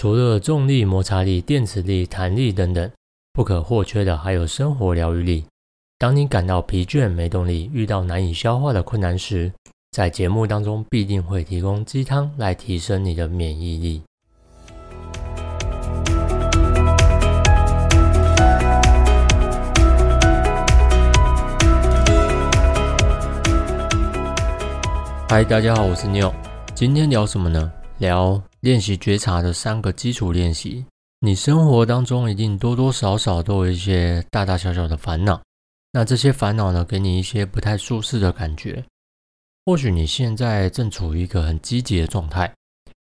除了重力、摩擦力、电磁力、弹力等等，不可或缺的还有生活疗愈力。当你感到疲倦、没动力，遇到难以消化的困难时，在节目当中必定会提供鸡汤来提升你的免疫力。嗨，大家好，我是 Neil。今天聊什么呢？聊练习觉察的三个基础练习。你生活当中一定多多少少都有一些大大小小的烦恼。那这些烦恼呢，给你一些不太舒适的感觉。或许你现在正处于一个很积极的状态，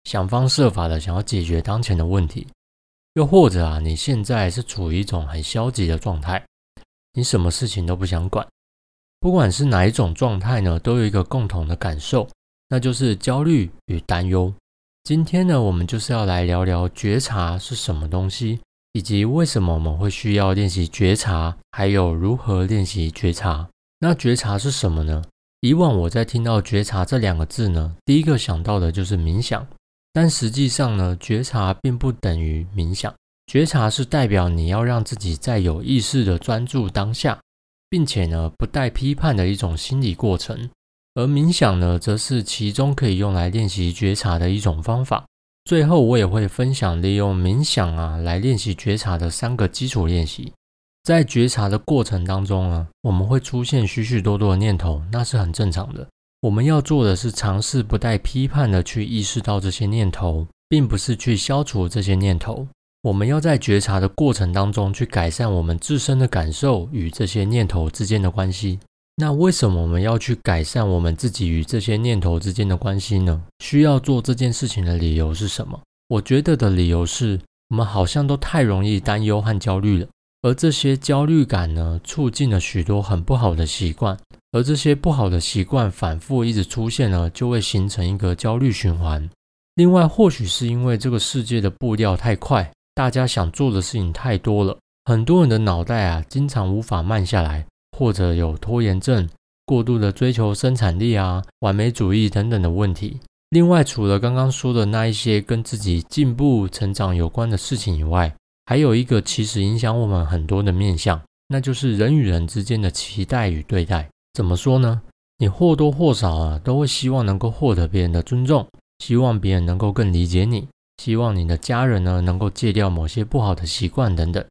想方设法的想要解决当前的问题；又或者啊，你现在是处于一种很消极的状态，你什么事情都不想管。不管是哪一种状态呢，都有一个共同的感受，那就是焦虑与担忧。今天呢，我们就是要来聊聊觉察是什么东西，以及为什么我们会需要练习觉察，还有如何练习觉察。那觉察是什么呢？以往我在听到觉察这两个字呢，第一个想到的就是冥想，但实际上呢，觉察并不等于冥想。觉察是代表你要让自己在有意识的专注当下，并且呢，不带批判的一种心理过程。而冥想呢，则是其中可以用来练习觉察的一种方法。最后，我也会分享利用冥想啊来练习觉察的三个基础练习。在觉察的过程当中呢，我们会出现许许多多的念头，那是很正常的。我们要做的是尝试不带批判的去意识到这些念头，并不是去消除这些念头。我们要在觉察的过程当中去改善我们自身的感受与这些念头之间的关系。那为什么我们要去改善我们自己与这些念头之间的关系呢？需要做这件事情的理由是什么？我觉得的理由是我们好像都太容易担忧和焦虑了，而这些焦虑感呢，促进了许多很不好的习惯，而这些不好的习惯反复一直出现呢，就会形成一个焦虑循环。另外，或许是因为这个世界的步调太快，大家想做的事情太多了，很多人的脑袋啊，经常无法慢下来。或者有拖延症、过度的追求生产力啊、完美主义等等的问题。另外，除了刚刚说的那一些跟自己进步、成长有关的事情以外，还有一个其实影响我们很多的面向，那就是人与人之间的期待与对待。怎么说呢？你或多或少啊，都会希望能够获得别人的尊重，希望别人能够更理解你，希望你的家人呢能够戒掉某些不好的习惯等等。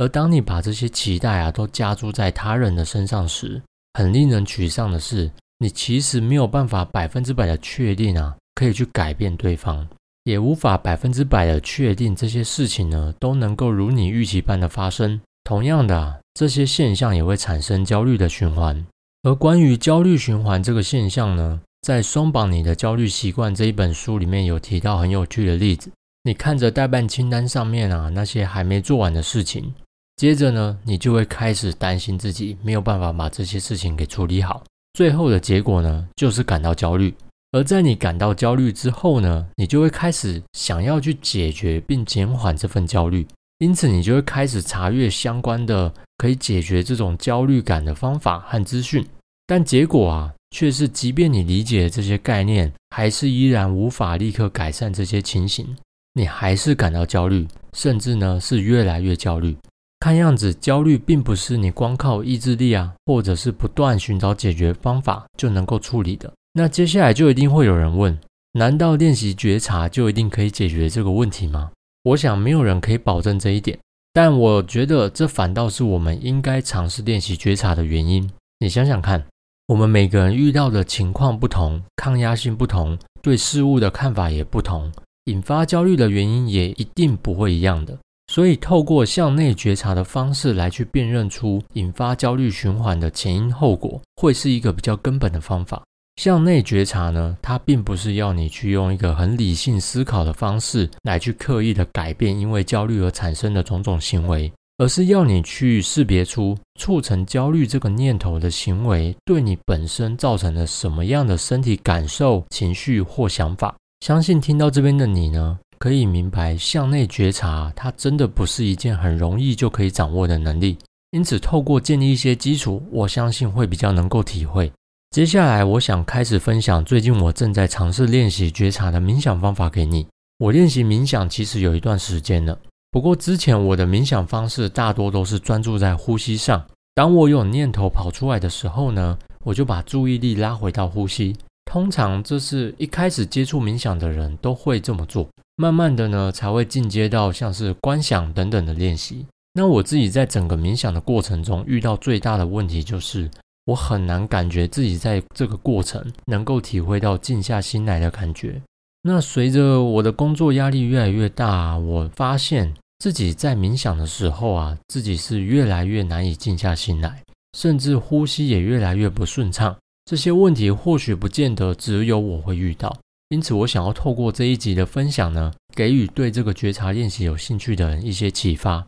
而当你把这些期待啊都加注在他人的身上时，很令人沮丧的是，你其实没有办法百分之百的确定啊，可以去改变对方，也无法百分之百的确定这些事情呢都能够如你预期般的发生。同样的啊，这些现象也会产生焦虑的循环。而关于焦虑循环这个现象呢，在《松绑你的焦虑习惯》这一本书里面有提到很有趣的例子。你看着代办清单上面啊那些还没做完的事情。接着呢，你就会开始担心自己没有办法把这些事情给处理好，最后的结果呢，就是感到焦虑。而在你感到焦虑之后呢，你就会开始想要去解决并减缓这份焦虑，因此你就会开始查阅相关的可以解决这种焦虑感的方法和资讯。但结果啊，却是即便你理解这些概念，还是依然无法立刻改善这些情形，你还是感到焦虑，甚至呢是越来越焦虑。看样子，焦虑并不是你光靠意志力啊，或者是不断寻找解决方法就能够处理的。那接下来就一定会有人问：难道练习觉察就一定可以解决这个问题吗？我想没有人可以保证这一点，但我觉得这反倒是我们应该尝试练习觉察的原因。你想想看，我们每个人遇到的情况不同，抗压性不同，对事物的看法也不同，引发焦虑的原因也一定不会一样的。所以，透过向内觉察的方式来去辨认出引发焦虑循环的前因后果，会是一个比较根本的方法。向内觉察呢，它并不是要你去用一个很理性思考的方式来去刻意的改变因为焦虑而产生的种种行为，而是要你去识别出促成焦虑这个念头的行为对你本身造成了什么样的身体感受、情绪或想法。相信听到这边的你呢。可以明白，向内觉察，它真的不是一件很容易就可以掌握的能力。因此，透过建立一些基础，我相信会比较能够体会。接下来，我想开始分享最近我正在尝试练习觉察的冥想方法给你。我练习冥想其实有一段时间了，不过之前我的冥想方式大多都是专注在呼吸上。当我有念头跑出来的时候呢，我就把注意力拉回到呼吸。通常这是一开始接触冥想的人都会这么做，慢慢的呢才会进阶到像是观想等等的练习。那我自己在整个冥想的过程中遇到最大的问题就是，我很难感觉自己在这个过程能够体会到静下心来的感觉。那随着我的工作压力越来越大，我发现自己在冥想的时候啊，自己是越来越难以静下心来，甚至呼吸也越来越不顺畅。这些问题或许不见得只有我会遇到，因此我想要透过这一集的分享呢，给予对这个觉察练习有兴趣的人一些启发。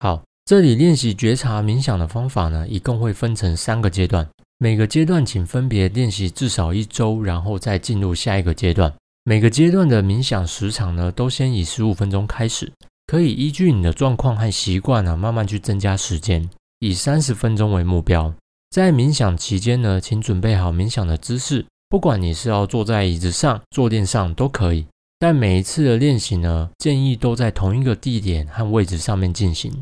好，这里练习觉察冥想的方法呢，一共会分成三个阶段，每个阶段请分别练习至少一周，然后再进入下一个阶段。每个阶段的冥想时长呢，都先以十五分钟开始，可以依据你的状况和习惯呢，慢慢去增加时间，以三十分钟为目标。在冥想期间呢，请准备好冥想的姿势，不管你是要坐在椅子上、坐垫上都可以。但每一次的练习呢，建议都在同一个地点和位置上面进行。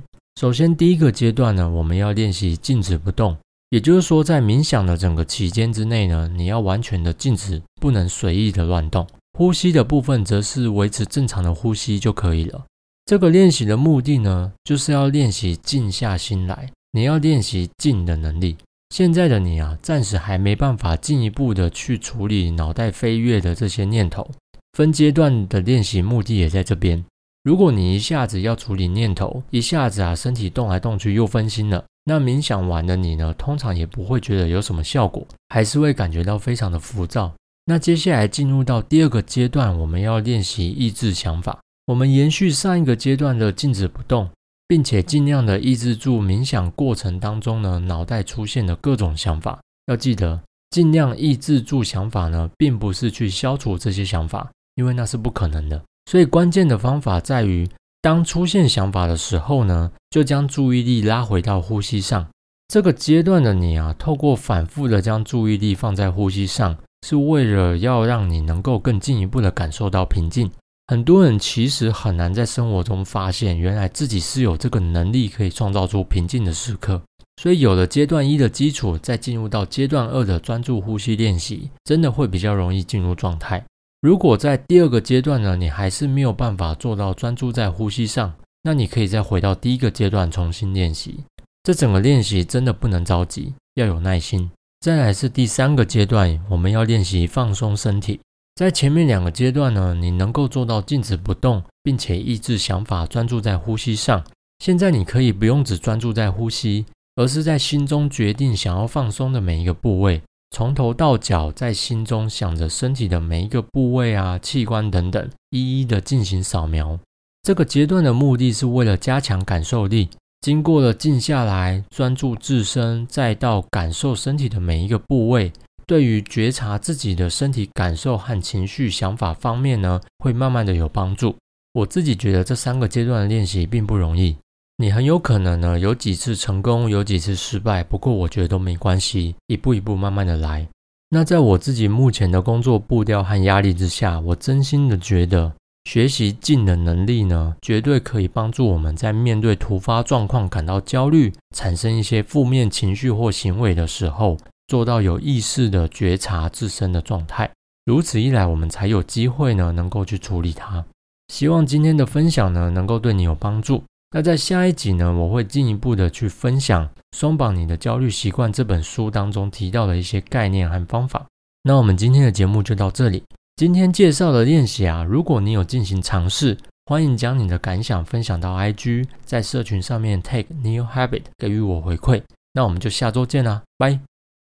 首先，第一个阶段呢，我们要练习静止不动，也就是说，在冥想的整个期间之内呢，你要完全的静止，不能随意的乱动。呼吸的部分则是维持正常的呼吸就可以了。这个练习的目的呢，就是要练习静下心来，你要练习静的能力。现在的你啊，暂时还没办法进一步的去处理脑袋飞跃的这些念头。分阶段的练习目的也在这边。如果你一下子要处理念头，一下子啊身体动来动去又分心了，那冥想完的你呢，通常也不会觉得有什么效果，还是会感觉到非常的浮躁。那接下来进入到第二个阶段，我们要练习抑制想法。我们延续上一个阶段的静止不动，并且尽量的抑制住冥想过程当中呢脑袋出现的各种想法。要记得，尽量抑制住想法呢，并不是去消除这些想法。因为那是不可能的，所以关键的方法在于，当出现想法的时候呢，就将注意力拉回到呼吸上。这个阶段的你啊，透过反复的将注意力放在呼吸上，是为了要让你能够更进一步的感受到平静。很多人其实很难在生活中发现，原来自己是有这个能力可以创造出平静的时刻。所以有了阶段一的基础，再进入到阶段二的专注呼吸练习，真的会比较容易进入状态。如果在第二个阶段呢，你还是没有办法做到专注在呼吸上，那你可以再回到第一个阶段重新练习。这整个练习真的不能着急，要有耐心。再来是第三个阶段，我们要练习放松身体。在前面两个阶段呢，你能够做到静止不动，并且抑制想法，专注在呼吸上。现在你可以不用只专注在呼吸，而是在心中决定想要放松的每一个部位。从头到脚，在心中想着身体的每一个部位啊、器官等等，一一的进行扫描。这个阶段的目的是为了加强感受力。经过了静下来、专注自身，再到感受身体的每一个部位，对于觉察自己的身体感受和情绪、想法方面呢，会慢慢的有帮助。我自己觉得这三个阶段的练习并不容易。你很有可能呢，有几次成功，有几次失败。不过我觉得都没关系，一步一步慢慢的来。那在我自己目前的工作步调和压力之下，我真心的觉得学习静的能力呢，绝对可以帮助我们在面对突发状况感到焦虑、产生一些负面情绪或行为的时候，做到有意识的觉察自身的状态。如此一来，我们才有机会呢，能够去处理它。希望今天的分享呢，能够对你有帮助。那在下一集呢，我会进一步的去分享《松绑你的焦虑习惯》这本书当中提到的一些概念和方法。那我们今天的节目就到这里。今天介绍的练习啊，如果你有进行尝试，欢迎将你的感想分享到 IG，在社群上面 take new habit 给予我回馈。那我们就下周见啦，拜。